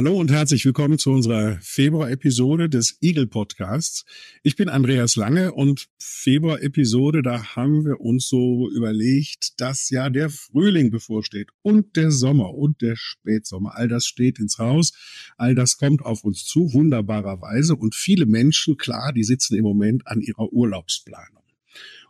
Hallo und herzlich willkommen zu unserer Februar-Episode des Eagle Podcasts. Ich bin Andreas Lange und Februar-Episode, da haben wir uns so überlegt, dass ja der Frühling bevorsteht und der Sommer und der Spätsommer. All das steht ins Haus, all das kommt auf uns zu, wunderbarerweise. Und viele Menschen, klar, die sitzen im Moment an ihrer Urlaubsplanung.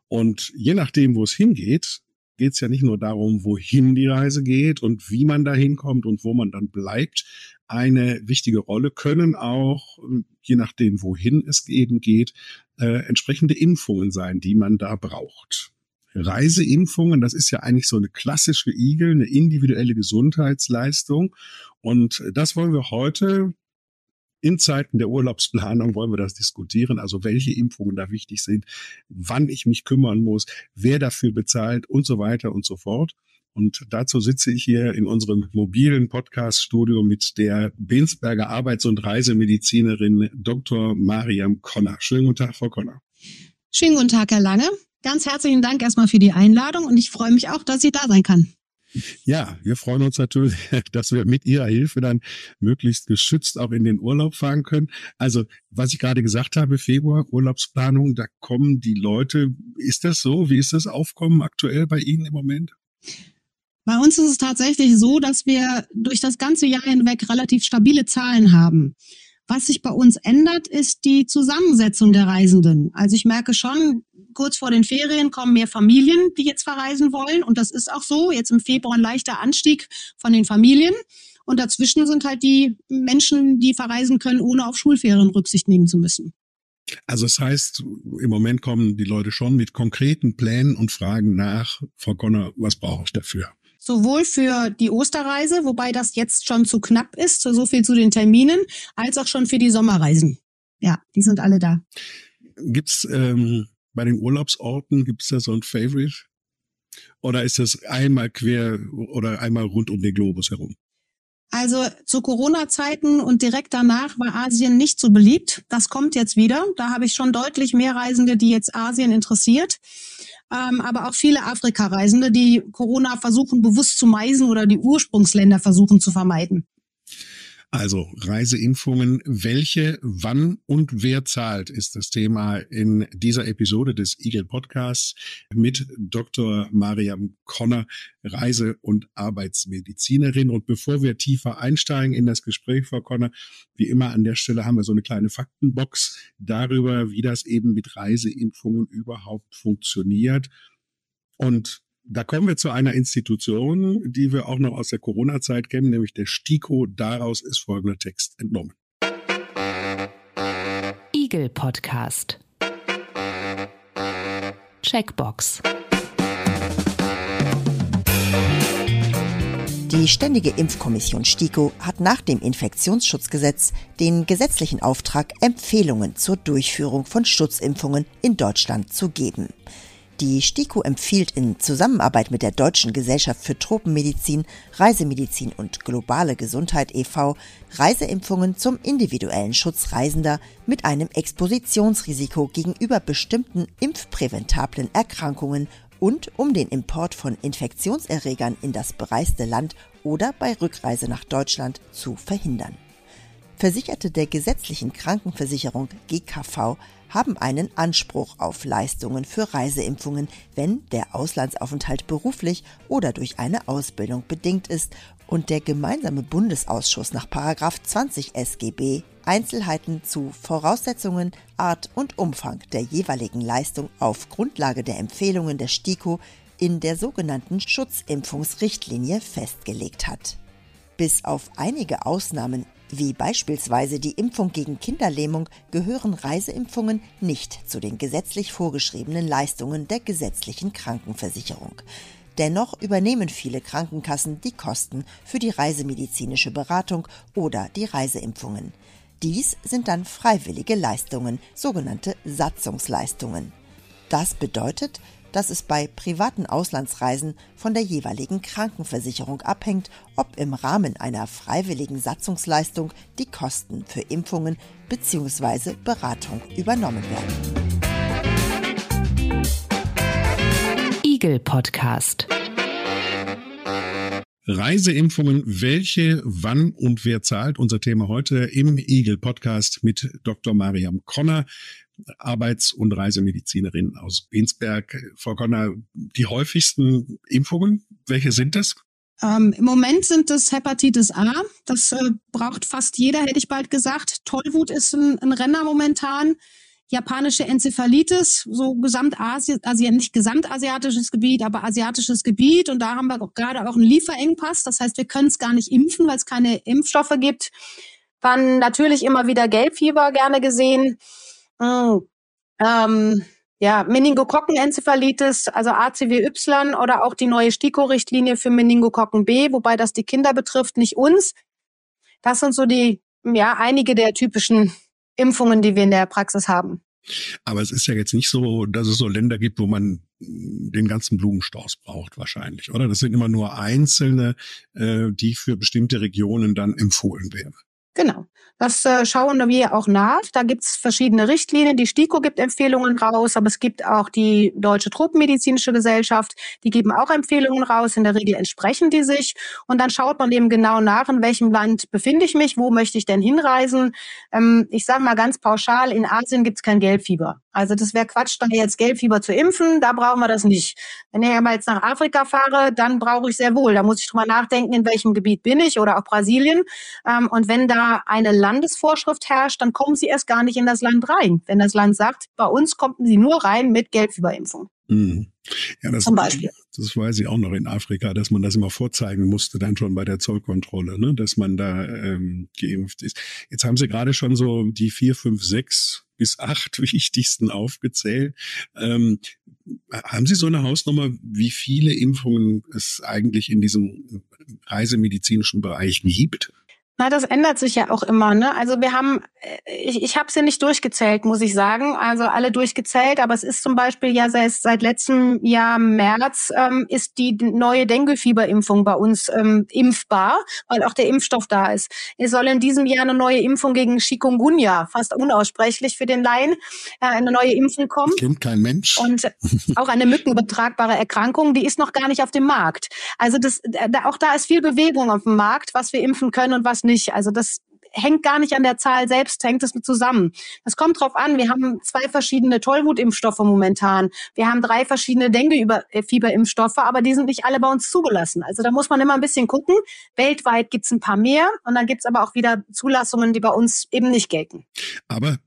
Und je nachdem, wo es hingeht, geht es ja nicht nur darum, wohin die Reise geht und wie man da hinkommt und wo man dann bleibt. Eine wichtige Rolle können auch, je nachdem, wohin es eben geht, äh, entsprechende Impfungen sein, die man da braucht. Reiseimpfungen, das ist ja eigentlich so eine klassische Igel, eine individuelle Gesundheitsleistung. Und das wollen wir heute in Zeiten der Urlaubsplanung wollen wir das diskutieren, also welche Impfungen da wichtig sind, wann ich mich kümmern muss, wer dafür bezahlt und so weiter und so fort. Und dazu sitze ich hier in unserem mobilen Podcast-Studio mit der Bensberger Arbeits- und Reisemedizinerin Dr. Mariam Conner. Schönen guten Tag, Frau Conner. Schönen guten Tag, Herr Lange. Ganz herzlichen Dank erstmal für die Einladung und ich freue mich auch, dass ich da sein kann. Ja, wir freuen uns natürlich, dass wir mit Ihrer Hilfe dann möglichst geschützt auch in den Urlaub fahren können. Also, was ich gerade gesagt habe, Februar, Urlaubsplanung, da kommen die Leute. Ist das so? Wie ist das Aufkommen aktuell bei Ihnen im Moment? Bei uns ist es tatsächlich so, dass wir durch das ganze Jahr hinweg relativ stabile Zahlen haben. Was sich bei uns ändert, ist die Zusammensetzung der Reisenden. Also ich merke schon, kurz vor den Ferien kommen mehr Familien, die jetzt verreisen wollen. Und das ist auch so. Jetzt im Februar ein leichter Anstieg von den Familien. Und dazwischen sind halt die Menschen, die verreisen können, ohne auf Schulferien Rücksicht nehmen zu müssen. Also es das heißt, im Moment kommen die Leute schon mit konkreten Plänen und fragen nach, Frau Conner, was brauche ich dafür? Sowohl für die Osterreise, wobei das jetzt schon zu knapp ist, so viel zu den Terminen, als auch schon für die Sommerreisen. Ja, die sind alle da. Gibt's ähm, bei den Urlaubsorten, gibt's da so ein Favorite? Oder ist das einmal quer oder einmal rund um den Globus herum? Also zu Corona-Zeiten und direkt danach war Asien nicht so beliebt. Das kommt jetzt wieder. Da habe ich schon deutlich mehr Reisende, die jetzt Asien interessiert ähm, aber auch viele Afrika-Reisende, die Corona versuchen bewusst zu meisen oder die Ursprungsländer versuchen zu vermeiden. Also Reiseimpfungen, welche, wann und wer zahlt, ist das Thema in dieser Episode des Eagle Podcasts mit Dr. Mariam Conner, Reise- und Arbeitsmedizinerin. Und bevor wir tiefer einsteigen in das Gespräch, Frau Conner, wie immer an der Stelle haben wir so eine kleine Faktenbox darüber, wie das eben mit Reiseimpfungen überhaupt funktioniert. Und da kommen wir zu einer Institution, die wir auch noch aus der Corona-Zeit kennen, nämlich der STIKO. Daraus ist folgender Text entnommen. Eagle Podcast. Checkbox. Die Ständige Impfkommission STIKO hat nach dem Infektionsschutzgesetz den gesetzlichen Auftrag, Empfehlungen zur Durchführung von Schutzimpfungen in Deutschland zu geben. Die STIKO empfiehlt in Zusammenarbeit mit der Deutschen Gesellschaft für Tropenmedizin, Reisemedizin und globale Gesundheit e.V. Reiseimpfungen zum individuellen Schutz Reisender mit einem Expositionsrisiko gegenüber bestimmten impfpräventablen Erkrankungen und um den Import von Infektionserregern in das bereiste Land oder bei Rückreise nach Deutschland zu verhindern. Versicherte der gesetzlichen Krankenversicherung GKV haben einen Anspruch auf Leistungen für Reiseimpfungen, wenn der Auslandsaufenthalt beruflich oder durch eine Ausbildung bedingt ist und der gemeinsame Bundesausschuss nach 20 SGB Einzelheiten zu Voraussetzungen, Art und Umfang der jeweiligen Leistung auf Grundlage der Empfehlungen der STIKO in der sogenannten Schutzimpfungsrichtlinie festgelegt hat. Bis auf einige Ausnahmen wie beispielsweise die Impfung gegen Kinderlähmung gehören Reiseimpfungen nicht zu den gesetzlich vorgeschriebenen Leistungen der gesetzlichen Krankenversicherung. Dennoch übernehmen viele Krankenkassen die Kosten für die reisemedizinische Beratung oder die Reiseimpfungen. Dies sind dann freiwillige Leistungen, sogenannte Satzungsleistungen. Das bedeutet, dass es bei privaten Auslandsreisen von der jeweiligen Krankenversicherung abhängt, ob im Rahmen einer freiwilligen Satzungsleistung die Kosten für Impfungen bzw. Beratung übernommen werden. Eagle Podcast. Reiseimpfungen, welche, wann und wer zahlt? Unser Thema heute im Eagle Podcast mit Dr. Mariam Conner. Arbeits- und Reisemedizinerin aus Bensberg. Frau Conner, die häufigsten Impfungen, welche sind das? Ähm, Im Moment sind es Hepatitis A. Das äh, braucht fast jeder, hätte ich bald gesagt. Tollwut ist ein, ein Renner momentan. Japanische Enzephalitis, so Gesamtasien, also nicht gesamtasiatisches Gebiet, aber asiatisches Gebiet. Und da haben wir gerade auch einen Lieferengpass. Das heißt, wir können es gar nicht impfen, weil es keine Impfstoffe gibt. Dann natürlich immer wieder Gelbfieber gerne gesehen. Mhm. Ähm, ja, Meningokokkenenzephalitis, also ACWY oder auch die neue STIKO-Richtlinie für Meningokokken B, wobei das die Kinder betrifft, nicht uns. Das sind so die, ja, einige der typischen Impfungen, die wir in der Praxis haben. Aber es ist ja jetzt nicht so, dass es so Länder gibt, wo man den ganzen Blumenstrauß braucht wahrscheinlich, oder? Das sind immer nur einzelne, äh, die für bestimmte Regionen dann empfohlen werden. Genau. Das äh, schauen wir auch nach. Da gibt's verschiedene Richtlinien. Die STIKO gibt Empfehlungen raus, aber es gibt auch die Deutsche Tropenmedizinische Gesellschaft, die geben auch Empfehlungen raus. In der Regel entsprechen die sich. Und dann schaut man eben genau nach, in welchem Land befinde ich mich, wo möchte ich denn hinreisen. Ähm, ich sage mal ganz pauschal, in Asien gibt's kein Gelbfieber. Also das wäre Quatsch, da jetzt Gelbfieber zu impfen, da brauchen wir das nicht. Wenn ich aber jetzt nach Afrika fahre, dann brauche ich sehr wohl. Da muss ich drüber nachdenken, in welchem Gebiet bin ich oder auch Brasilien. Ähm, und wenn da eine Landesvorschrift herrscht, dann kommen sie erst gar nicht in das Land rein. Wenn das Land sagt, bei uns kommen sie nur rein mit Gelbfieberimpfung. Mhm. Ja, das, Zum Beispiel. Das weiß ich auch noch in Afrika, dass man das immer vorzeigen musste, dann schon bei der Zollkontrolle, ne, dass man da ähm, geimpft ist. Jetzt haben Sie gerade schon so die vier, fünf, sechs bis acht wichtigsten aufgezählt. Ähm, haben Sie so eine Hausnummer, wie viele Impfungen es eigentlich in diesem reisemedizinischen Bereich gibt? Na, das ändert sich ja auch immer. Ne? Also wir haben, äh, ich, ich habe sie nicht durchgezählt, muss ich sagen. Also alle durchgezählt, aber es ist zum Beispiel ja seit, seit letztem Jahr März ähm, ist die neue Dengue-Fieberimpfung bei uns ähm, impfbar, weil auch der Impfstoff da ist. Es soll in diesem Jahr eine neue Impfung gegen Chikungunya, fast unaussprechlich für den Laien, äh, eine neue Impfung kommen. Kennt kein Mensch. Und auch eine mückenübertragbare Erkrankung, die ist noch gar nicht auf dem Markt. Also das, da, auch da ist viel Bewegung auf dem Markt, was wir impfen können und was nicht nicht. Also das hängt gar nicht an der Zahl selbst, hängt es mit zusammen. Das kommt drauf an. Wir haben zwei verschiedene Tollwutimpfstoffe momentan. Wir haben drei verschiedene Dengue-Fieberimpfstoffe, aber die sind nicht alle bei uns zugelassen. Also da muss man immer ein bisschen gucken. Weltweit gibt's ein paar mehr und dann gibt's aber auch wieder Zulassungen, die bei uns eben nicht gelten. Aber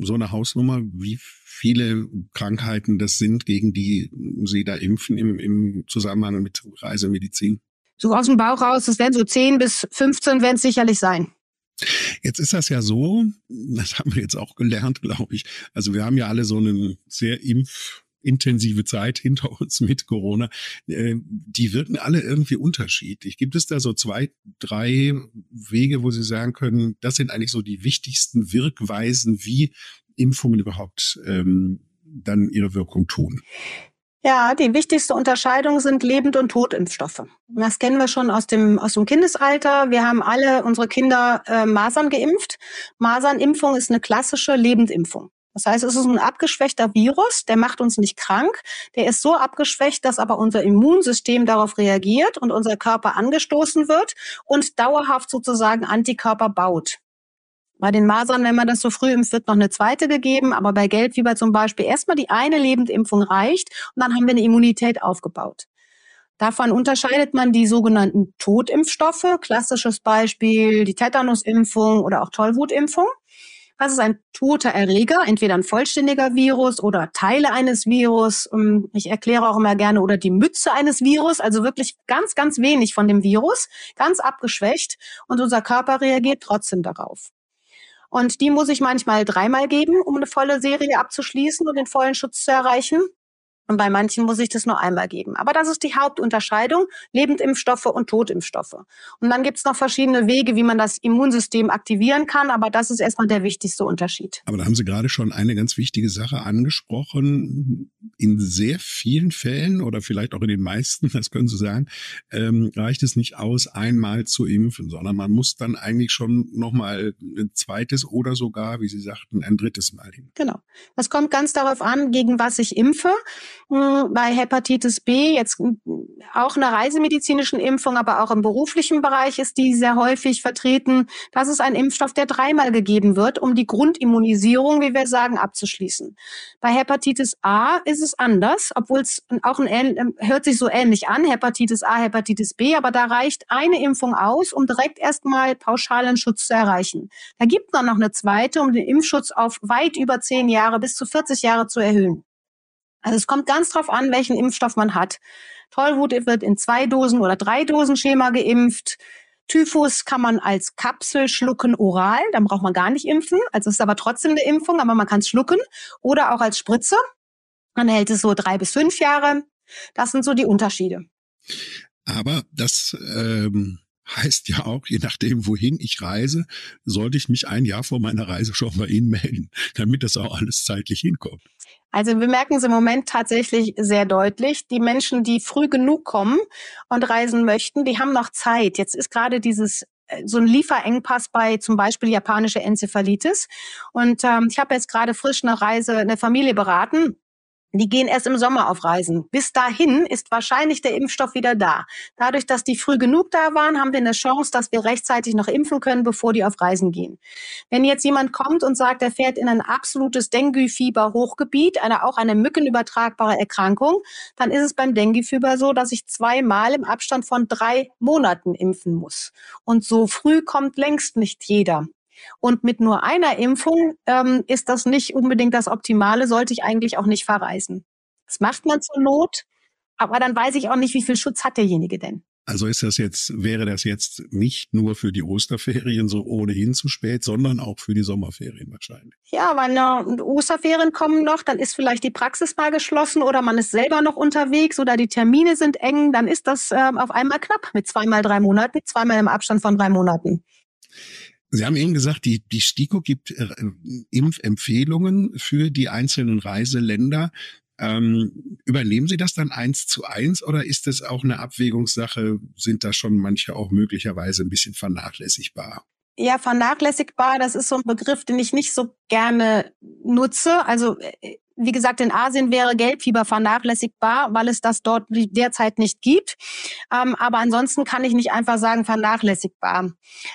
so eine Hausnummer, wie viele Krankheiten das sind, gegen die Sie da impfen im, im Zusammenhang mit Reisemedizin? So aus dem Bauch raus, das werden so 10 bis 15 werden es sicherlich sein. Jetzt ist das ja so, das haben wir jetzt auch gelernt, glaube ich. Also wir haben ja alle so eine sehr impfintensive Zeit hinter uns mit Corona. Äh, die wirken alle irgendwie unterschiedlich. Gibt es da so zwei, drei Wege, wo Sie sagen können, das sind eigentlich so die wichtigsten Wirkweisen, wie Impfungen überhaupt ähm, dann ihre Wirkung tun? Ja, die wichtigste Unterscheidung sind Lebend- und Totimpfstoffe. Das kennen wir schon aus dem, aus dem Kindesalter. Wir haben alle unsere Kinder äh, Masern geimpft. Masernimpfung ist eine klassische Lebendimpfung. Das heißt, es ist ein abgeschwächter Virus, der macht uns nicht krank. Der ist so abgeschwächt, dass aber unser Immunsystem darauf reagiert und unser Körper angestoßen wird und dauerhaft sozusagen Antikörper baut. Bei den Masern, wenn man das so früh impft, wird noch eine zweite gegeben, aber bei Gelbfieber zum Beispiel erstmal die eine Lebendimpfung reicht und dann haben wir eine Immunität aufgebaut. Davon unterscheidet man die sogenannten Totimpfstoffe, klassisches Beispiel die Tetanusimpfung oder auch Tollwutimpfung. Was ist ein toter Erreger? Entweder ein vollständiger Virus oder Teile eines Virus. Ähm, ich erkläre auch immer gerne oder die Mütze eines Virus, also wirklich ganz, ganz wenig von dem Virus, ganz abgeschwächt und unser Körper reagiert trotzdem darauf. Und die muss ich manchmal dreimal geben, um eine volle Serie abzuschließen und den vollen Schutz zu erreichen. Und bei manchen muss ich das nur einmal geben. Aber das ist die Hauptunterscheidung, Lebendimpfstoffe und Totimpfstoffe. Und dann gibt es noch verschiedene Wege, wie man das Immunsystem aktivieren kann, aber das ist erstmal der wichtigste Unterschied. Aber da haben Sie gerade schon eine ganz wichtige Sache angesprochen. In sehr vielen Fällen oder vielleicht auch in den meisten, das können Sie sagen, ähm, reicht es nicht aus, einmal zu impfen, sondern man muss dann eigentlich schon nochmal ein zweites oder sogar, wie Sie sagten, ein drittes Mal impfen. Genau. Das kommt ganz darauf an, gegen was ich impfe. Hm, bei Hepatitis B jetzt auch eine reisemedizinischen Impfung, aber auch im beruflichen Bereich ist die sehr häufig vertreten. Das ist ein Impfstoff, der dreimal gegeben wird, um die Grundimmunisierung, wie wir sagen, abzuschließen. Bei Hepatitis A ist es anders, obwohl es auch ein, ähm, hört sich so ähnlich an, Hepatitis A, Hepatitis B, aber da reicht eine Impfung aus, um direkt erstmal pauschalen Schutz zu erreichen. Da gibt man noch eine zweite, um den Impfschutz auf weit über zehn Jahre bis zu 40 Jahre zu erhöhen. Also es kommt ganz drauf an, welchen Impfstoff man hat. Tollwut wird in zwei Dosen oder drei Dosen Schema geimpft. Typhus kann man als Kapsel schlucken oral, dann braucht man gar nicht impfen. Also es ist aber trotzdem eine Impfung, aber man kann es schlucken. Oder auch als Spritze. Dann hält es so drei bis fünf Jahre. Das sind so die Unterschiede. Aber das ähm, heißt ja auch, je nachdem, wohin ich reise, sollte ich mich ein Jahr vor meiner Reise schon bei Ihnen melden, damit das auch alles zeitlich hinkommt. Also wir merken es im Moment tatsächlich sehr deutlich. Die Menschen, die früh genug kommen und reisen möchten, die haben noch Zeit. Jetzt ist gerade dieses äh, so ein Lieferengpass bei zum Beispiel japanische Enzephalitis. Und ähm, ich habe jetzt gerade frisch eine Reise, eine Familie beraten die gehen erst im Sommer auf Reisen. Bis dahin ist wahrscheinlich der Impfstoff wieder da. Dadurch, dass die früh genug da waren, haben wir eine Chance, dass wir rechtzeitig noch impfen können, bevor die auf Reisen gehen. Wenn jetzt jemand kommt und sagt, er fährt in ein absolutes Dengue-Fieber-Hochgebiet, eine, auch eine mückenübertragbare Erkrankung, dann ist es beim Dengue-Fieber so, dass ich zweimal im Abstand von drei Monaten impfen muss. Und so früh kommt längst nicht jeder. Und mit nur einer Impfung ähm, ist das nicht unbedingt das Optimale, sollte ich eigentlich auch nicht verreisen. Das macht man zur Not, aber dann weiß ich auch nicht, wie viel Schutz hat derjenige denn. Also ist das jetzt, wäre das jetzt nicht nur für die Osterferien so ohnehin zu spät, sondern auch für die Sommerferien wahrscheinlich. Ja, weil na, Osterferien kommen noch, dann ist vielleicht die Praxis mal geschlossen oder man ist selber noch unterwegs oder die Termine sind eng, dann ist das äh, auf einmal knapp mit zweimal drei Monaten, zweimal im Abstand von drei Monaten. Sie haben eben gesagt, die, die STIKO gibt äh, Impfempfehlungen für die einzelnen Reiseländer. Ähm, übernehmen Sie das dann eins zu eins oder ist das auch eine Abwägungssache? Sind da schon manche auch möglicherweise ein bisschen vernachlässigbar? Ja, vernachlässigbar, das ist so ein Begriff, den ich nicht so gerne nutze. Also äh, wie gesagt, in Asien wäre Gelbfieber vernachlässigbar, weil es das dort derzeit nicht gibt. Ähm, aber ansonsten kann ich nicht einfach sagen vernachlässigbar.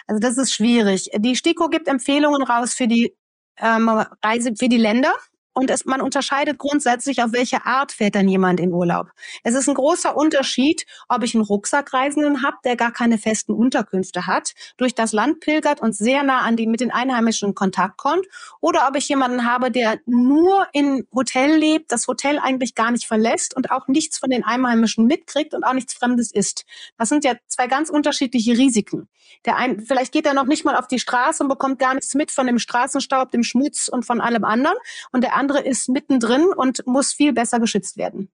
Also das ist schwierig. Die STIKO gibt Empfehlungen raus für die ähm, Reise, für die Länder. Und es, man unterscheidet grundsätzlich, auf welche Art fährt dann jemand in Urlaub. Es ist ein großer Unterschied, ob ich einen Rucksackreisenden habe, der gar keine festen Unterkünfte hat, durch das Land pilgert und sehr nah an die mit den Einheimischen in Kontakt kommt, oder ob ich jemanden habe, der nur im Hotel lebt, das Hotel eigentlich gar nicht verlässt und auch nichts von den Einheimischen mitkriegt und auch nichts Fremdes isst. Das sind ja zwei ganz unterschiedliche Risiken. Der ein, vielleicht geht er noch nicht mal auf die Straße und bekommt gar nichts mit von dem Straßenstaub, dem Schmutz und von allem anderen. Und der ist mittendrin und muss viel besser geschützt werden.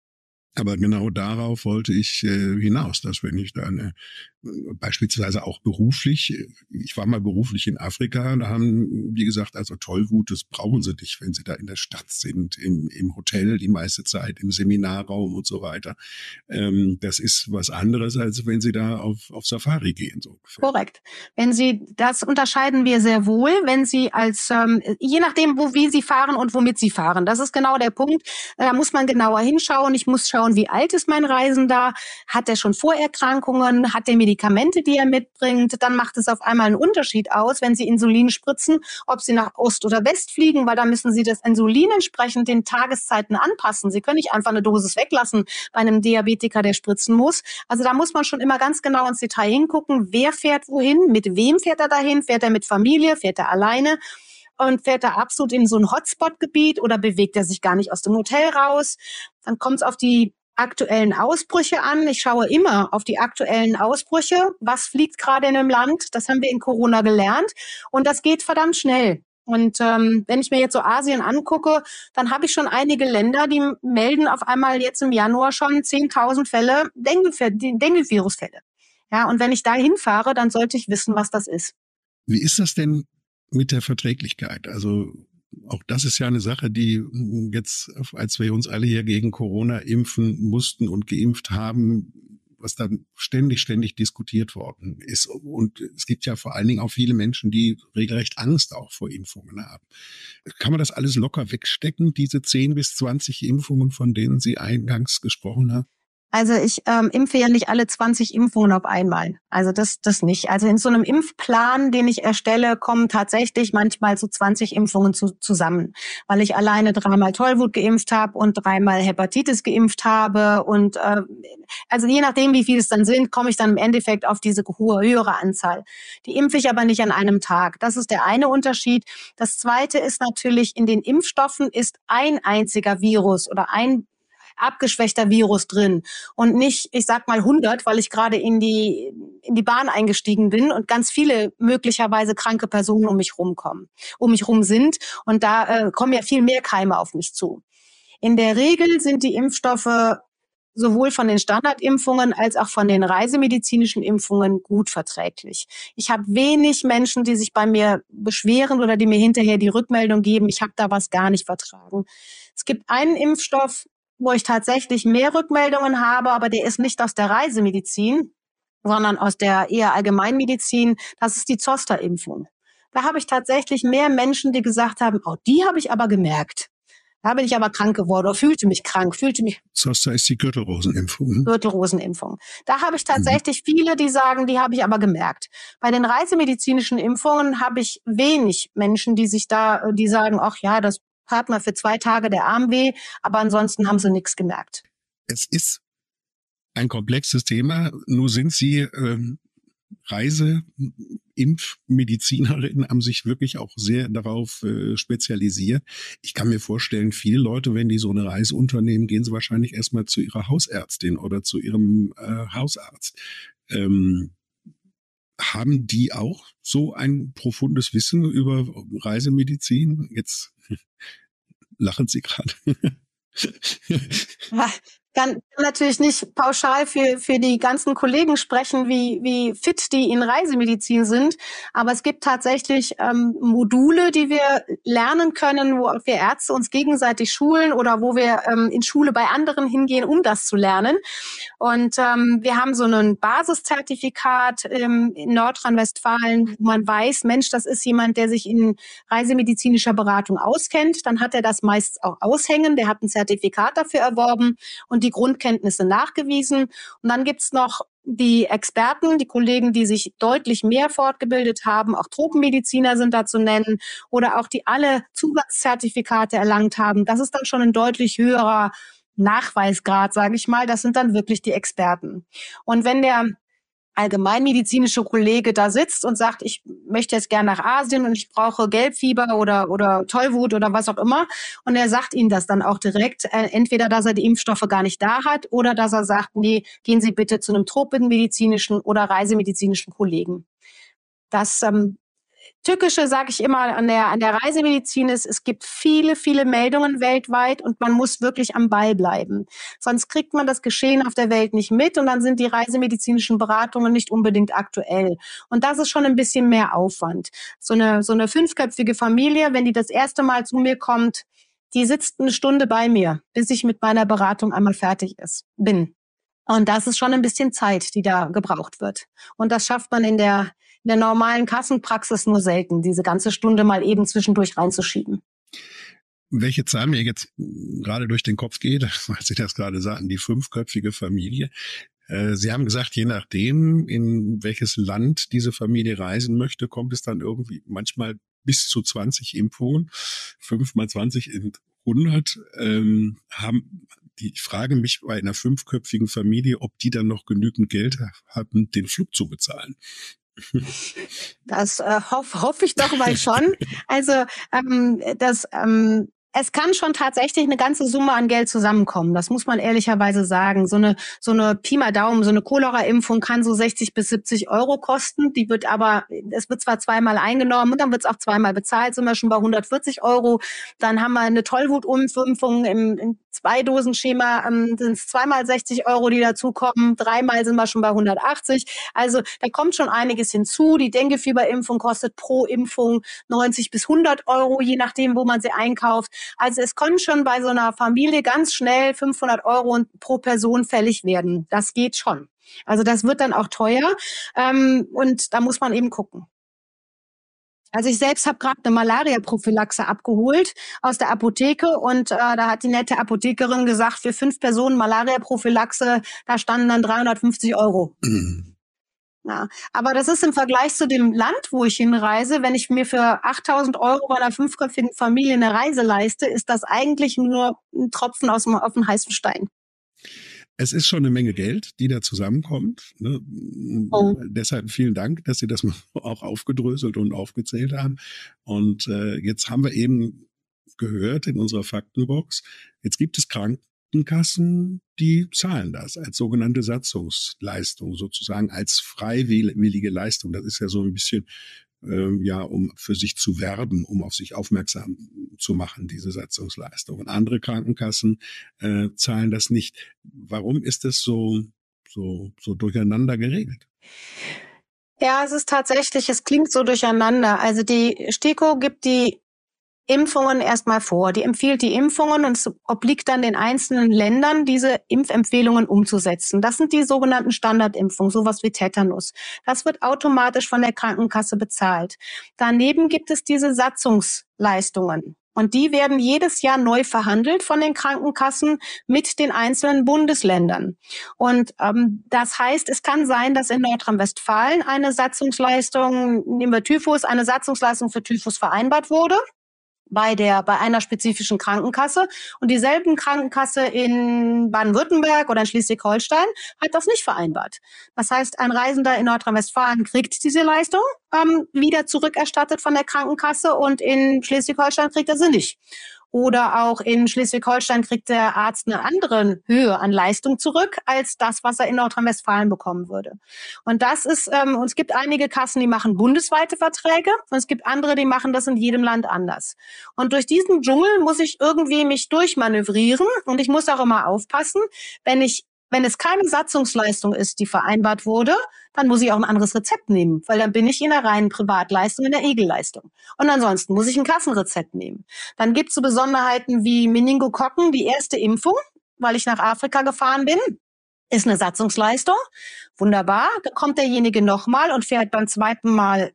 Aber genau darauf wollte ich äh, hinaus, dass wenn ich da eine, beispielsweise auch beruflich, ich war mal beruflich in Afrika, da haben die gesagt, also Tollwut, das brauchen sie nicht, wenn sie da in der Stadt sind, im, im Hotel die meiste Zeit, im Seminarraum und so weiter. Ähm, das ist was anderes, als wenn sie da auf, auf Safari gehen. So Korrekt. Wenn Sie, das unterscheiden wir sehr wohl, wenn Sie als, ähm, je nachdem, wo, wie Sie fahren und womit Sie fahren. Das ist genau der Punkt. Da muss man genauer hinschauen. Ich muss schauen, wie alt ist mein Reisender, hat er schon Vorerkrankungen, hat er Medikamente, die er mitbringt. Dann macht es auf einmal einen Unterschied aus, wenn Sie Insulin spritzen, ob Sie nach Ost oder West fliegen, weil da müssen Sie das Insulin entsprechend den Tageszeiten anpassen. Sie können nicht einfach eine Dosis weglassen bei einem Diabetiker, der spritzen muss. Also da muss man schon immer ganz genau ins Detail hingucken, wer fährt wohin, mit wem fährt er dahin, fährt er mit Familie, fährt er alleine und fährt er absolut in so ein Hotspot-Gebiet oder bewegt er sich gar nicht aus dem Hotel raus. Dann kommt es auf die aktuellen Ausbrüche an. Ich schaue immer auf die aktuellen Ausbrüche. Was fliegt gerade in einem Land? Das haben wir in Corona gelernt. Und das geht verdammt schnell. Und ähm, wenn ich mir jetzt so Asien angucke, dann habe ich schon einige Länder, die melden auf einmal jetzt im Januar schon 10.000 Fälle Dengue-Virusfälle. Ja, und wenn ich da hinfahre, dann sollte ich wissen, was das ist. Wie ist das denn mit der Verträglichkeit? Also auch das ist ja eine Sache, die jetzt, als wir uns alle hier gegen Corona impfen mussten und geimpft haben, was dann ständig, ständig diskutiert worden ist. Und es gibt ja vor allen Dingen auch viele Menschen, die regelrecht Angst auch vor Impfungen haben. Kann man das alles locker wegstecken, diese 10 bis 20 Impfungen, von denen Sie eingangs gesprochen haben? Also ich ähm, impfe ja nicht alle 20 Impfungen auf einmal. Also das, das nicht. Also in so einem Impfplan, den ich erstelle, kommen tatsächlich manchmal so 20 Impfungen zu, zusammen, weil ich alleine dreimal Tollwut geimpft habe und dreimal Hepatitis geimpft habe. Und äh, also je nachdem, wie viele es dann sind, komme ich dann im Endeffekt auf diese hohe, höhere Anzahl. Die impfe ich aber nicht an einem Tag. Das ist der eine Unterschied. Das zweite ist natürlich, in den Impfstoffen ist ein einziger Virus oder ein abgeschwächter Virus drin und nicht, ich sag mal 100, weil ich gerade in die in die Bahn eingestiegen bin und ganz viele möglicherweise kranke Personen um mich rumkommen, um mich rum sind und da äh, kommen ja viel mehr Keime auf mich zu. In der Regel sind die Impfstoffe sowohl von den Standardimpfungen als auch von den reisemedizinischen Impfungen gut verträglich. Ich habe wenig Menschen, die sich bei mir beschweren oder die mir hinterher die Rückmeldung geben, ich habe da was gar nicht vertragen. Es gibt einen Impfstoff, wo ich tatsächlich mehr Rückmeldungen habe, aber der ist nicht aus der Reisemedizin, sondern aus der eher Allgemeinmedizin. Das ist die Zoster-Impfung. Da habe ich tatsächlich mehr Menschen, die gesagt haben, oh, die habe ich aber gemerkt. Da bin ich aber krank geworden oder fühlte mich krank, fühlte mich. Zoster ist die Gürtelrosenimpfung. Hm? Gürtelrosenimpfung. Da habe ich tatsächlich mhm. viele, die sagen, die habe ich aber gemerkt. Bei den reisemedizinischen Impfungen habe ich wenig Menschen, die sich da, die sagen, ach ja, das hat mal für zwei Tage der Arm weh, aber ansonsten haben sie nichts gemerkt. Es ist ein komplexes Thema. Nur sind Sie ähm, Reise, haben sich wirklich auch sehr darauf äh, spezialisiert. Ich kann mir vorstellen, viele Leute, wenn die so eine Reise unternehmen, gehen sie wahrscheinlich erstmal zu ihrer Hausärztin oder zu ihrem äh, Hausarzt. Ähm, haben die auch so ein profundes Wissen über Reisemedizin? Jetzt lachen Sie gerade. Kann natürlich nicht pauschal für, für die ganzen Kollegen sprechen, wie, wie fit die in Reisemedizin sind. Aber es gibt tatsächlich ähm, Module, die wir lernen können, wo wir Ärzte uns gegenseitig schulen oder wo wir ähm, in Schule bei anderen hingehen, um das zu lernen. Und ähm, wir haben so ein Basiszertifikat ähm, in Nordrhein-Westfalen, wo man weiß, Mensch, das ist jemand, der sich in reisemedizinischer Beratung auskennt. Dann hat er das meist auch aushängen. Der hat ein Zertifikat dafür erworben. Und die Grundkenntnisse nachgewiesen. Und dann gibt's noch die Experten, die Kollegen, die sich deutlich mehr fortgebildet haben, auch Tropenmediziner sind da zu nennen, oder auch die alle Zusatzzertifikate erlangt haben. Das ist dann schon ein deutlich höherer Nachweisgrad, sage ich mal. Das sind dann wirklich die Experten. Und wenn der allgemeinmedizinische Kollege da sitzt und sagt, ich möchte jetzt gern nach Asien und ich brauche Gelbfieber oder, oder Tollwut oder was auch immer. Und er sagt Ihnen das dann auch direkt, äh, entweder, dass er die Impfstoffe gar nicht da hat oder dass er sagt, nee, gehen Sie bitte zu einem tropenmedizinischen oder reisemedizinischen Kollegen. Das ähm, Tückische, sage ich immer, an der, an der Reisemedizin ist, es gibt viele, viele Meldungen weltweit und man muss wirklich am Ball bleiben. Sonst kriegt man das Geschehen auf der Welt nicht mit und dann sind die reisemedizinischen Beratungen nicht unbedingt aktuell. Und das ist schon ein bisschen mehr Aufwand. So eine, so eine fünfköpfige Familie, wenn die das erste Mal zu mir kommt, die sitzt eine Stunde bei mir, bis ich mit meiner Beratung einmal fertig ist, bin. Und das ist schon ein bisschen Zeit, die da gebraucht wird. Und das schafft man in der in der normalen Kassenpraxis nur selten, diese ganze Stunde mal eben zwischendurch reinzuschieben. Welche Zahl mir jetzt gerade durch den Kopf geht, als Sie das gerade sagten, die fünfköpfige Familie. Äh, Sie haben gesagt, je nachdem, in welches Land diese Familie reisen möchte, kommt es dann irgendwie manchmal bis zu 20 Impfungen. Fünf mal 20 in 100 ähm, haben die, ich frage mich bei einer fünfköpfigen Familie, ob die dann noch genügend Geld haben, den Flug zu bezahlen. Das äh, hoffe hoff ich doch mal schon. Also ähm, das ähm, es kann schon tatsächlich eine ganze Summe an Geld zusammenkommen. Das muss man ehrlicherweise sagen. So eine, so eine Pi mal Daumen, so eine Cholera-Impfung kann so 60 bis 70 Euro kosten. Die wird aber, es wird zwar zweimal eingenommen und dann wird es auch zweimal bezahlt, sind wir schon bei 140 Euro. Dann haben wir eine Tollwutimpfung im, im Zwei-Dosen-Schema, ähm, sind es zweimal 60 Euro, die dazukommen. Dreimal sind wir schon bei 180. Also da kommt schon einiges hinzu. Die Denguefieberimpfung kostet pro Impfung 90 bis 100 Euro, je nachdem, wo man sie einkauft. Also es können schon bei so einer Familie ganz schnell 500 Euro pro Person fällig werden. Das geht schon. Also das wird dann auch teuer ähm, und da muss man eben gucken. Also ich selbst habe gerade eine Malaria-Prophylaxe abgeholt aus der Apotheke und äh, da hat die nette Apothekerin gesagt, für fünf Personen Malaria-Prophylaxe, da standen dann 350 Euro. Mhm. Ja, aber das ist im Vergleich zu dem Land, wo ich hinreise, wenn ich mir für 8000 Euro bei einer fünfköpfigen Familie eine Reise leiste, ist das eigentlich nur ein Tropfen aus dem, auf dem heißen Stein. Es ist schon eine Menge Geld, die da zusammenkommt. Ne? Oh. Deshalb vielen Dank, dass Sie das mal auch aufgedröselt und aufgezählt haben. Und äh, jetzt haben wir eben gehört in unserer Faktenbox, jetzt gibt es Kranken, Krankenkassen, die zahlen das als sogenannte Satzungsleistung, sozusagen als freiwillige Leistung. Das ist ja so ein bisschen, ähm, ja, um für sich zu werben, um auf sich aufmerksam zu machen, diese Satzungsleistung. Und andere Krankenkassen äh, zahlen das nicht. Warum ist das so, so, so durcheinander geregelt? Ja, es ist tatsächlich, es klingt so durcheinander. Also die STIKO gibt die Impfungen erstmal vor. Die empfiehlt die Impfungen und es obliegt dann den einzelnen Ländern, diese Impfempfehlungen umzusetzen. Das sind die sogenannten Standardimpfungen, sowas wie Tetanus. Das wird automatisch von der Krankenkasse bezahlt. Daneben gibt es diese Satzungsleistungen. Und die werden jedes Jahr neu verhandelt von den Krankenkassen mit den einzelnen Bundesländern. Und ähm, das heißt, es kann sein, dass in Nordrhein-Westfalen eine Satzungsleistung, nehmen wir Typhus, eine Satzungsleistung für Typhus vereinbart wurde bei der, bei einer spezifischen Krankenkasse. Und dieselben Krankenkasse in Baden-Württemberg oder in Schleswig-Holstein hat das nicht vereinbart. Das heißt, ein Reisender in Nordrhein-Westfalen kriegt diese Leistung ähm, wieder zurückerstattet von der Krankenkasse und in Schleswig-Holstein kriegt er sie nicht. Oder auch in Schleswig-Holstein kriegt der Arzt eine andere Höhe an Leistung zurück als das, was er in Nordrhein-Westfalen bekommen würde. Und das ist, ähm, und es gibt einige Kassen, die machen bundesweite Verträge und es gibt andere, die machen das in jedem Land anders. Und durch diesen Dschungel muss ich irgendwie mich durchmanövrieren und ich muss auch immer aufpassen, wenn ich wenn es keine Satzungsleistung ist, die vereinbart wurde, dann muss ich auch ein anderes Rezept nehmen, weil dann bin ich in der reinen Privatleistung, in der Egelleistung. Und ansonsten muss ich ein Kassenrezept nehmen. Dann gibt es so Besonderheiten wie Meningokokken, die erste Impfung, weil ich nach Afrika gefahren bin, ist eine Satzungsleistung. Wunderbar. Da kommt derjenige nochmal und fährt beim zweiten Mal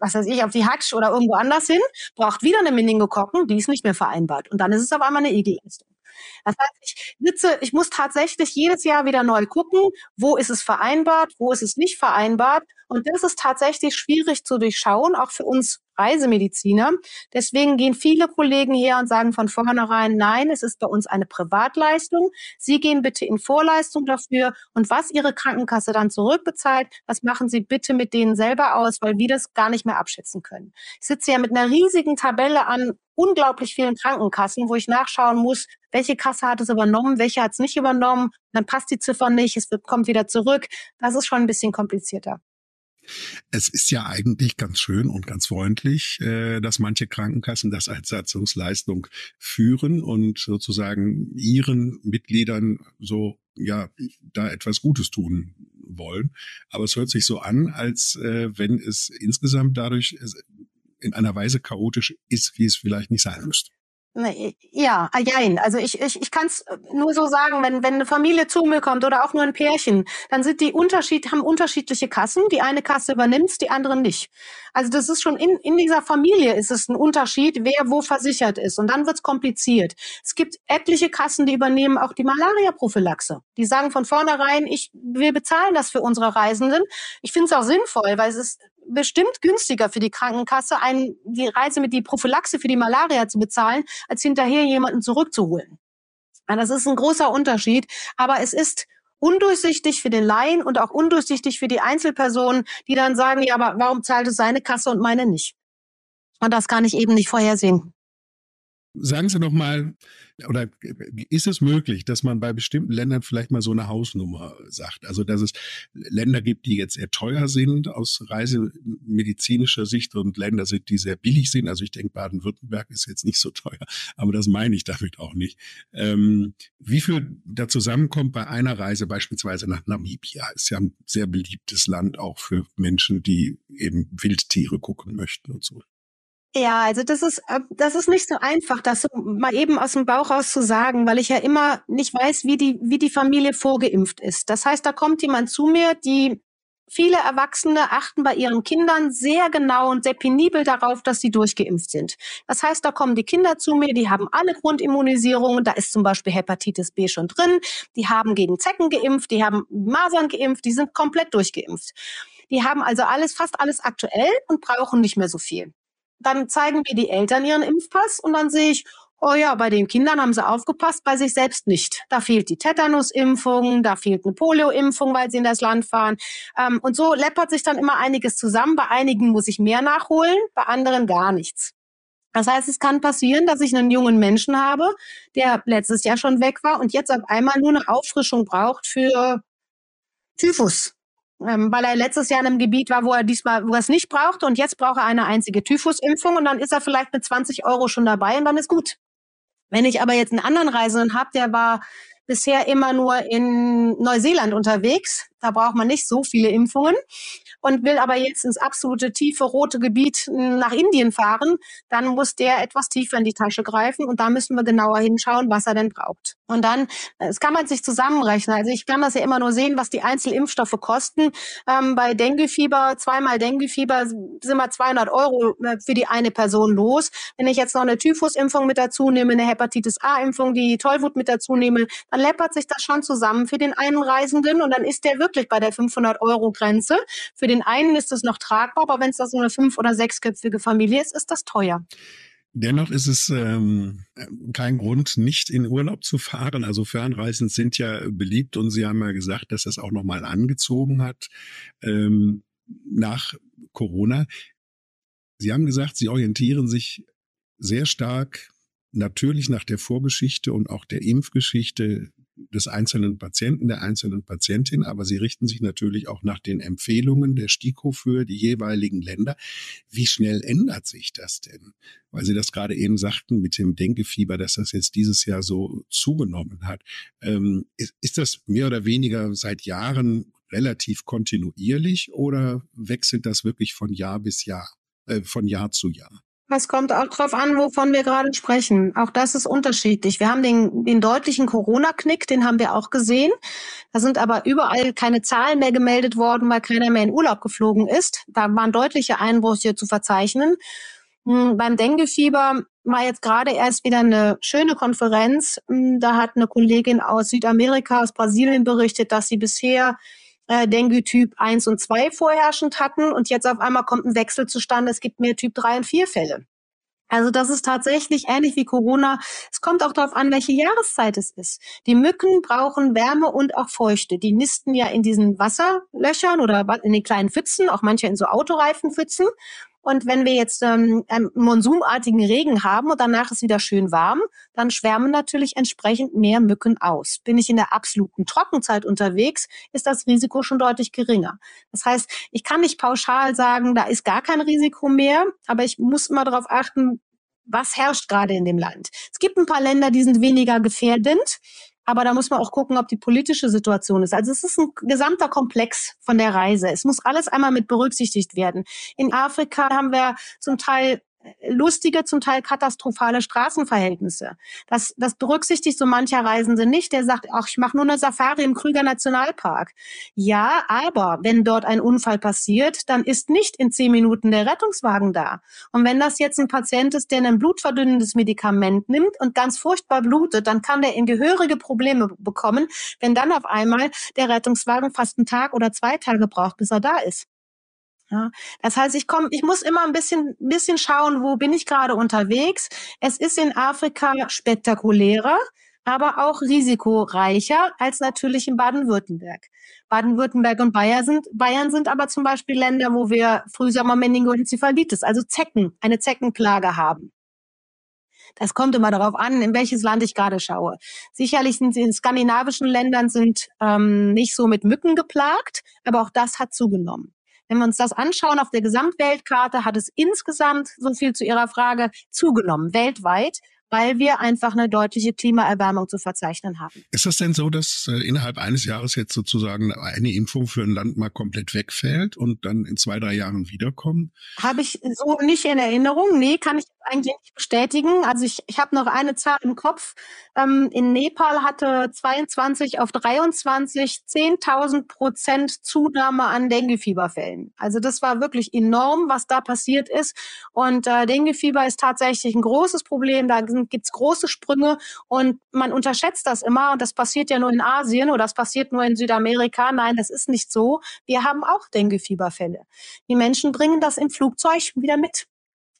was weiß ich, auf die Hatsch oder irgendwo anders hin, braucht wieder eine Meningokokken, die ist nicht mehr vereinbart. Und dann ist es auf einmal eine Egelleistung. Das heißt, ich sitze, ich muss tatsächlich jedes Jahr wieder neu gucken, wo ist es vereinbart, wo ist es nicht vereinbart. Und das ist tatsächlich schwierig zu durchschauen, auch für uns Reisemediziner. Deswegen gehen viele Kollegen her und sagen von vornherein, nein, es ist bei uns eine Privatleistung. Sie gehen bitte in Vorleistung dafür und was Ihre Krankenkasse dann zurückbezahlt, das machen Sie bitte mit denen selber aus, weil wir das gar nicht mehr abschätzen können. Ich sitze ja mit einer riesigen Tabelle an unglaublich vielen Krankenkassen, wo ich nachschauen muss, welche Kasse hat es übernommen, welche hat es nicht übernommen, dann passt die Ziffer nicht, es kommt wieder zurück. Das ist schon ein bisschen komplizierter. Es ist ja eigentlich ganz schön und ganz freundlich, äh, dass manche Krankenkassen das als Satzungsleistung führen und sozusagen ihren Mitgliedern so ja da etwas Gutes tun wollen. Aber es hört sich so an, als äh, wenn es insgesamt dadurch in einer Weise chaotisch ist, wie es vielleicht nicht sein müsste. Ja, jein. Also ich, ich, ich kann es nur so sagen, wenn, wenn eine Familie zu mir kommt oder auch nur ein Pärchen, dann sind die Unterschied, haben unterschiedliche Kassen. Die eine Kasse übernimmt, die andere nicht. Also das ist schon in, in dieser Familie ist es ein Unterschied, wer wo versichert ist. Und dann wird's kompliziert. Es gibt etliche Kassen, die übernehmen auch die Malaria-Prophylaxe. Die sagen von vornherein, ich, wir bezahlen das für unsere Reisenden. Ich finde es auch sinnvoll, weil es ist bestimmt günstiger für die Krankenkasse, ein, die Reise mit die Prophylaxe für die Malaria zu bezahlen, als hinterher jemanden zurückzuholen. Ja, das ist ein großer Unterschied, aber es ist undurchsichtig für den Laien und auch undurchsichtig für die Einzelpersonen, die dann sagen, ja, aber warum zahlt es seine Kasse und meine nicht? Und das kann ich eben nicht vorhersehen. Sagen Sie noch mal, oder ist es möglich, dass man bei bestimmten Ländern vielleicht mal so eine Hausnummer sagt? Also, dass es Länder gibt, die jetzt eher teuer sind aus reisemedizinischer Sicht und Länder sind, die sehr billig sind. Also ich denke, Baden-Württemberg ist jetzt nicht so teuer, aber das meine ich damit auch nicht. Ähm, wie viel da zusammenkommt bei einer Reise beispielsweise nach Namibia? Ist ja ein sehr beliebtes Land auch für Menschen, die eben Wildtiere gucken möchten und so. Ja, also das ist, äh, das ist nicht so einfach, das so mal eben aus dem Bauch raus zu sagen, weil ich ja immer nicht weiß, wie die, wie die Familie vorgeimpft ist. Das heißt, da kommt jemand zu mir, die viele Erwachsene achten bei ihren Kindern sehr genau und sehr penibel darauf, dass sie durchgeimpft sind. Das heißt, da kommen die Kinder zu mir, die haben alle Grundimmunisierungen, da ist zum Beispiel Hepatitis B schon drin, die haben gegen Zecken geimpft, die haben Masern geimpft, die sind komplett durchgeimpft. Die haben also alles, fast alles aktuell und brauchen nicht mehr so viel dann zeigen mir die Eltern ihren Impfpass und dann sehe ich, oh ja, bei den Kindern haben sie aufgepasst, bei sich selbst nicht. Da fehlt die Tetanusimpfung, da fehlt eine Polioimpfung, weil sie in das Land fahren. Ähm, und so läppert sich dann immer einiges zusammen. Bei einigen muss ich mehr nachholen, bei anderen gar nichts. Das heißt, es kann passieren, dass ich einen jungen Menschen habe, der letztes Jahr schon weg war und jetzt auf einmal nur eine Auffrischung braucht für Typhus ähm, weil er letztes Jahr in einem Gebiet war, wo er diesmal, wo er es nicht brauchte und jetzt braucht er eine einzige Typhusimpfung und dann ist er vielleicht mit 20 Euro schon dabei und dann ist gut. Wenn ich aber jetzt einen anderen Reisenden habe, der war bisher immer nur in Neuseeland unterwegs, da braucht man nicht so viele Impfungen und will aber jetzt ins absolute tiefe rote Gebiet nach Indien fahren, dann muss der etwas tiefer in die Tasche greifen und da müssen wir genauer hinschauen, was er denn braucht. Und dann, das kann man sich zusammenrechnen. Also ich kann das ja immer nur sehen, was die Einzelimpfstoffe kosten. Ähm, bei Denguefieber, zweimal Denguefieber sind wir 200 Euro äh, für die eine Person los. Wenn ich jetzt noch eine Typhusimpfung mit dazu nehme, eine Hepatitis A-Impfung, die Tollwut mit dazu nehme, dann läppert sich das schon zusammen für den einen Reisenden und dann ist der wirklich bei der 500 Euro Grenze. Für den einen ist es noch tragbar, aber wenn es da so eine fünf- oder sechsköpfige Familie ist, ist das teuer. Dennoch ist es ähm, kein Grund, nicht in Urlaub zu fahren. Also Fernreisen sind ja beliebt und Sie haben ja gesagt, dass das auch nochmal angezogen hat ähm, nach Corona. Sie haben gesagt, Sie orientieren sich sehr stark natürlich nach der Vorgeschichte und auch der Impfgeschichte des einzelnen Patienten, der einzelnen Patientin, aber sie richten sich natürlich auch nach den Empfehlungen der STIKO für die jeweiligen Länder. Wie schnell ändert sich das denn? Weil Sie das gerade eben sagten mit dem Denkefieber, dass das jetzt dieses Jahr so zugenommen hat. Ähm, ist, ist das mehr oder weniger seit Jahren relativ kontinuierlich oder wechselt das wirklich von Jahr bis Jahr, äh, von Jahr zu Jahr? Es kommt auch drauf an, wovon wir gerade sprechen. Auch das ist unterschiedlich. Wir haben den, den deutlichen Corona-Knick, den haben wir auch gesehen. Da sind aber überall keine Zahlen mehr gemeldet worden, weil keiner mehr in Urlaub geflogen ist. Da waren deutliche Einbrüche zu verzeichnen. Hm, beim Dengue-Fieber war jetzt gerade erst wieder eine schöne Konferenz. Hm, da hat eine Kollegin aus Südamerika, aus Brasilien berichtet, dass sie bisher äh, Dengue-Typ 1 und 2 vorherrschend hatten und jetzt auf einmal kommt ein Wechsel zustande, es gibt mehr Typ 3 und 4 Fälle. Also das ist tatsächlich ähnlich wie Corona. Es kommt auch darauf an, welche Jahreszeit es ist. Die Mücken brauchen Wärme und auch Feuchte. Die nisten ja in diesen Wasserlöchern oder in den kleinen Pfützen, auch manche in so Autoreifenpfützen. Und wenn wir jetzt ähm, einen monsumartigen Regen haben und danach ist wieder schön warm, dann schwärmen natürlich entsprechend mehr Mücken aus. Bin ich in der absoluten Trockenzeit unterwegs, ist das Risiko schon deutlich geringer. Das heißt, ich kann nicht pauschal sagen, da ist gar kein Risiko mehr, aber ich muss immer darauf achten, was herrscht gerade in dem Land. Es gibt ein paar Länder, die sind weniger gefährdend. Aber da muss man auch gucken, ob die politische Situation ist. Also es ist ein gesamter Komplex von der Reise. Es muss alles einmal mit berücksichtigt werden. In Afrika haben wir zum Teil lustige, zum Teil katastrophale Straßenverhältnisse. Das, das berücksichtigt so mancher Reisende nicht, der sagt, ach, ich mache nur eine Safari im Krüger Nationalpark. Ja, aber wenn dort ein Unfall passiert, dann ist nicht in zehn Minuten der Rettungswagen da. Und wenn das jetzt ein Patient ist, der ein blutverdünnendes Medikament nimmt und ganz furchtbar blutet, dann kann der in gehörige Probleme bekommen, wenn dann auf einmal der Rettungswagen fast einen Tag oder zwei Tage braucht, bis er da ist. Ja, das heißt, ich komme, ich muss immer ein bisschen, bisschen schauen, wo bin ich gerade unterwegs. Es ist in Afrika spektakulärer, aber auch risikoreicher als natürlich in Baden-Württemberg. Baden-Württemberg und Bayern sind, Bayern sind aber zum Beispiel Länder, wo wir Frühsommer Meningoencephalitis, also Zecken, eine Zeckenplage haben. Das kommt immer darauf an, in welches Land ich gerade schaue. Sicherlich sind in skandinavischen Ländern sind ähm, nicht so mit Mücken geplagt, aber auch das hat zugenommen. Wenn wir uns das anschauen auf der Gesamtweltkarte, hat es insgesamt, so viel zu Ihrer Frage, zugenommen, weltweit weil wir einfach eine deutliche Klimaerwärmung zu verzeichnen haben. Ist das denn so, dass äh, innerhalb eines Jahres jetzt sozusagen eine Impfung für ein Land mal komplett wegfällt und dann in zwei, drei Jahren wiederkommt? Habe ich so nicht in Erinnerung. Nee, kann ich eigentlich nicht bestätigen. Also ich, ich habe noch eine Zahl im Kopf. Ähm, in Nepal hatte 22 auf 23 10.000 Prozent Zunahme an Denguefieberfällen. Also das war wirklich enorm, was da passiert ist. Und äh, Denguefieber ist tatsächlich ein großes Problem. Da sind gibt es große Sprünge und man unterschätzt das immer und das passiert ja nur in Asien oder das passiert nur in Südamerika. Nein, das ist nicht so. Wir haben auch Dengue-Fieberfälle. Die Menschen bringen das im Flugzeug wieder mit.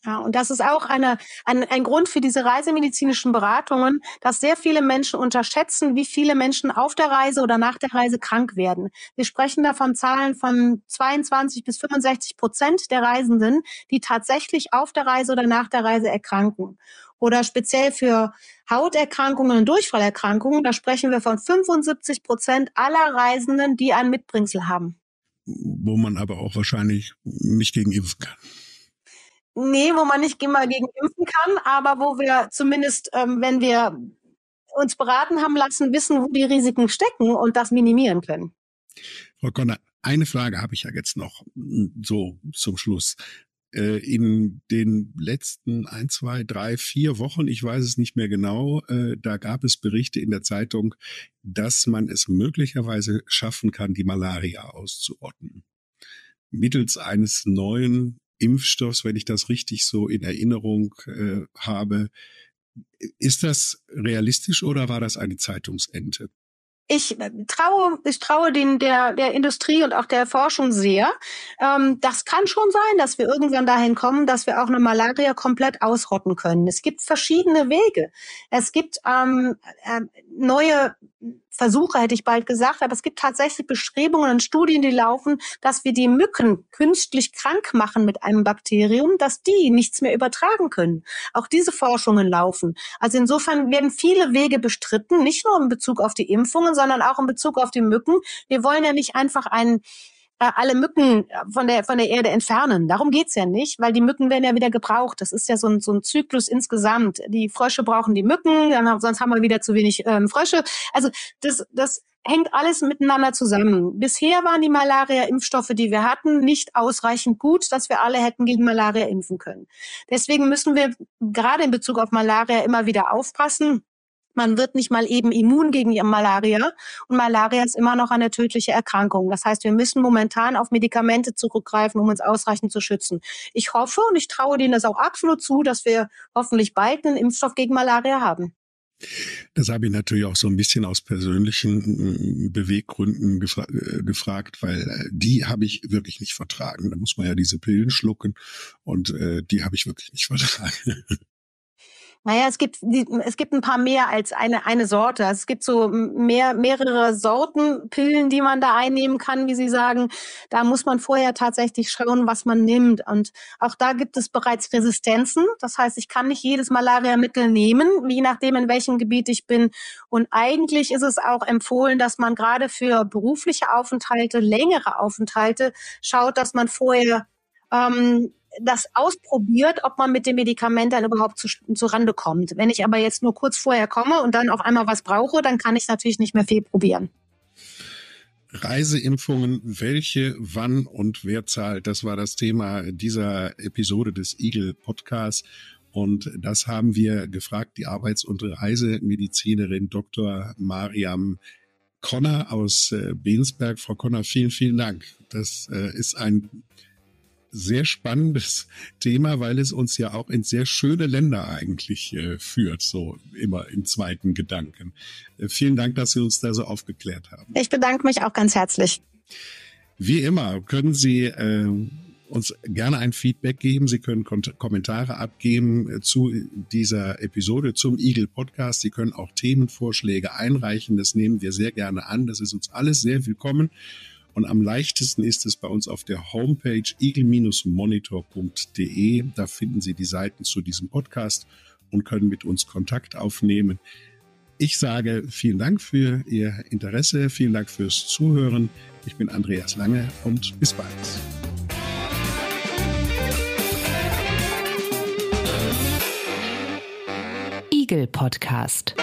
Ja, und das ist auch eine, ein, ein Grund für diese reisemedizinischen Beratungen, dass sehr viele Menschen unterschätzen, wie viele Menschen auf der Reise oder nach der Reise krank werden. Wir sprechen da von Zahlen von 22 bis 65 Prozent der Reisenden, die tatsächlich auf der Reise oder nach der Reise erkranken oder speziell für Hauterkrankungen und Durchfallerkrankungen, da sprechen wir von 75 Prozent aller Reisenden, die ein Mitbringsel haben. Wo man aber auch wahrscheinlich nicht gegen impfen kann. Nee, wo man nicht immer gegen impfen kann, aber wo wir zumindest, ähm, wenn wir uns beraten haben lassen, wissen, wo die Risiken stecken und das minimieren können. Frau Conner, eine Frage habe ich ja jetzt noch so zum Schluss. Äh, in den letzten ein, zwei, drei, vier Wochen, ich weiß es nicht mehr genau, äh, da gab es Berichte in der Zeitung, dass man es möglicherweise schaffen kann, die Malaria auszurotten. Mittels eines neuen Impfstoffs, wenn ich das richtig so in Erinnerung äh, habe. Ist das realistisch oder war das eine Zeitungsente? Ich traue, ich traue den, der, der Industrie und auch der Forschung sehr. Ähm, das kann schon sein, dass wir irgendwann dahin kommen, dass wir auch eine Malaria komplett ausrotten können. Es gibt verschiedene Wege. Es gibt ähm, äh, neue Versuche, hätte ich bald gesagt, aber es gibt tatsächlich Bestrebungen und Studien, die laufen, dass wir die Mücken künstlich krank machen mit einem Bakterium, dass die nichts mehr übertragen können. Auch diese Forschungen laufen. Also insofern werden viele Wege bestritten, nicht nur in Bezug auf die Impfungen, sondern auch in Bezug auf die Mücken. Wir wollen ja nicht einfach einen alle Mücken von der, von der Erde entfernen. Darum geht's ja nicht, weil die Mücken werden ja wieder gebraucht. Das ist ja so ein, so ein Zyklus insgesamt. Die Frösche brauchen die Mücken, dann, sonst haben wir wieder zu wenig ähm, Frösche. Also das, das hängt alles miteinander zusammen. Bisher waren die Malaria-Impfstoffe, die wir hatten, nicht ausreichend gut, dass wir alle hätten gegen Malaria impfen können. Deswegen müssen wir gerade in Bezug auf Malaria immer wieder aufpassen man wird nicht mal eben immun gegen Malaria und Malaria ist immer noch eine tödliche Erkrankung. Das heißt, wir müssen momentan auf Medikamente zurückgreifen, um uns ausreichend zu schützen. Ich hoffe und ich traue denen das auch absolut zu, dass wir hoffentlich bald einen Impfstoff gegen Malaria haben. Das habe ich natürlich auch so ein bisschen aus persönlichen äh, Beweggründen gefra äh, gefragt, weil äh, die habe ich wirklich nicht vertragen. Da muss man ja diese Pillen schlucken und äh, die habe ich wirklich nicht vertragen. Naja, es gibt, es gibt ein paar mehr als eine, eine Sorte. Es gibt so mehr, mehrere Sorten Pillen, die man da einnehmen kann, wie Sie sagen. Da muss man vorher tatsächlich schauen, was man nimmt. Und auch da gibt es bereits Resistenzen. Das heißt, ich kann nicht jedes Malaria-Mittel nehmen, je nachdem, in welchem Gebiet ich bin. Und eigentlich ist es auch empfohlen, dass man gerade für berufliche Aufenthalte, längere Aufenthalte schaut, dass man vorher ähm, das ausprobiert, ob man mit dem Medikament dann überhaupt zu, zu Rande kommt. Wenn ich aber jetzt nur kurz vorher komme und dann auf einmal was brauche, dann kann ich natürlich nicht mehr viel probieren. Reiseimpfungen, welche, wann und wer zahlt? Das war das Thema dieser Episode des Eagle Podcasts. Und das haben wir gefragt, die Arbeits- und Reisemedizinerin Dr. Mariam Conner aus äh, Bensberg. Frau Conner, vielen, vielen Dank. Das äh, ist ein sehr spannendes Thema, weil es uns ja auch in sehr schöne Länder eigentlich äh, führt, so immer im zweiten Gedanken. Äh, vielen Dank, dass Sie uns da so aufgeklärt haben. Ich bedanke mich auch ganz herzlich. Wie immer können Sie äh, uns gerne ein Feedback geben. Sie können Kommentare abgeben äh, zu dieser Episode, zum Eagle Podcast. Sie können auch Themenvorschläge einreichen. Das nehmen wir sehr gerne an. Das ist uns alles sehr willkommen. Und am leichtesten ist es bei uns auf der Homepage eagle-monitor.de. Da finden Sie die Seiten zu diesem Podcast und können mit uns Kontakt aufnehmen. Ich sage vielen Dank für Ihr Interesse, vielen Dank fürs Zuhören. Ich bin Andreas Lange und bis bald. Eagle Podcast.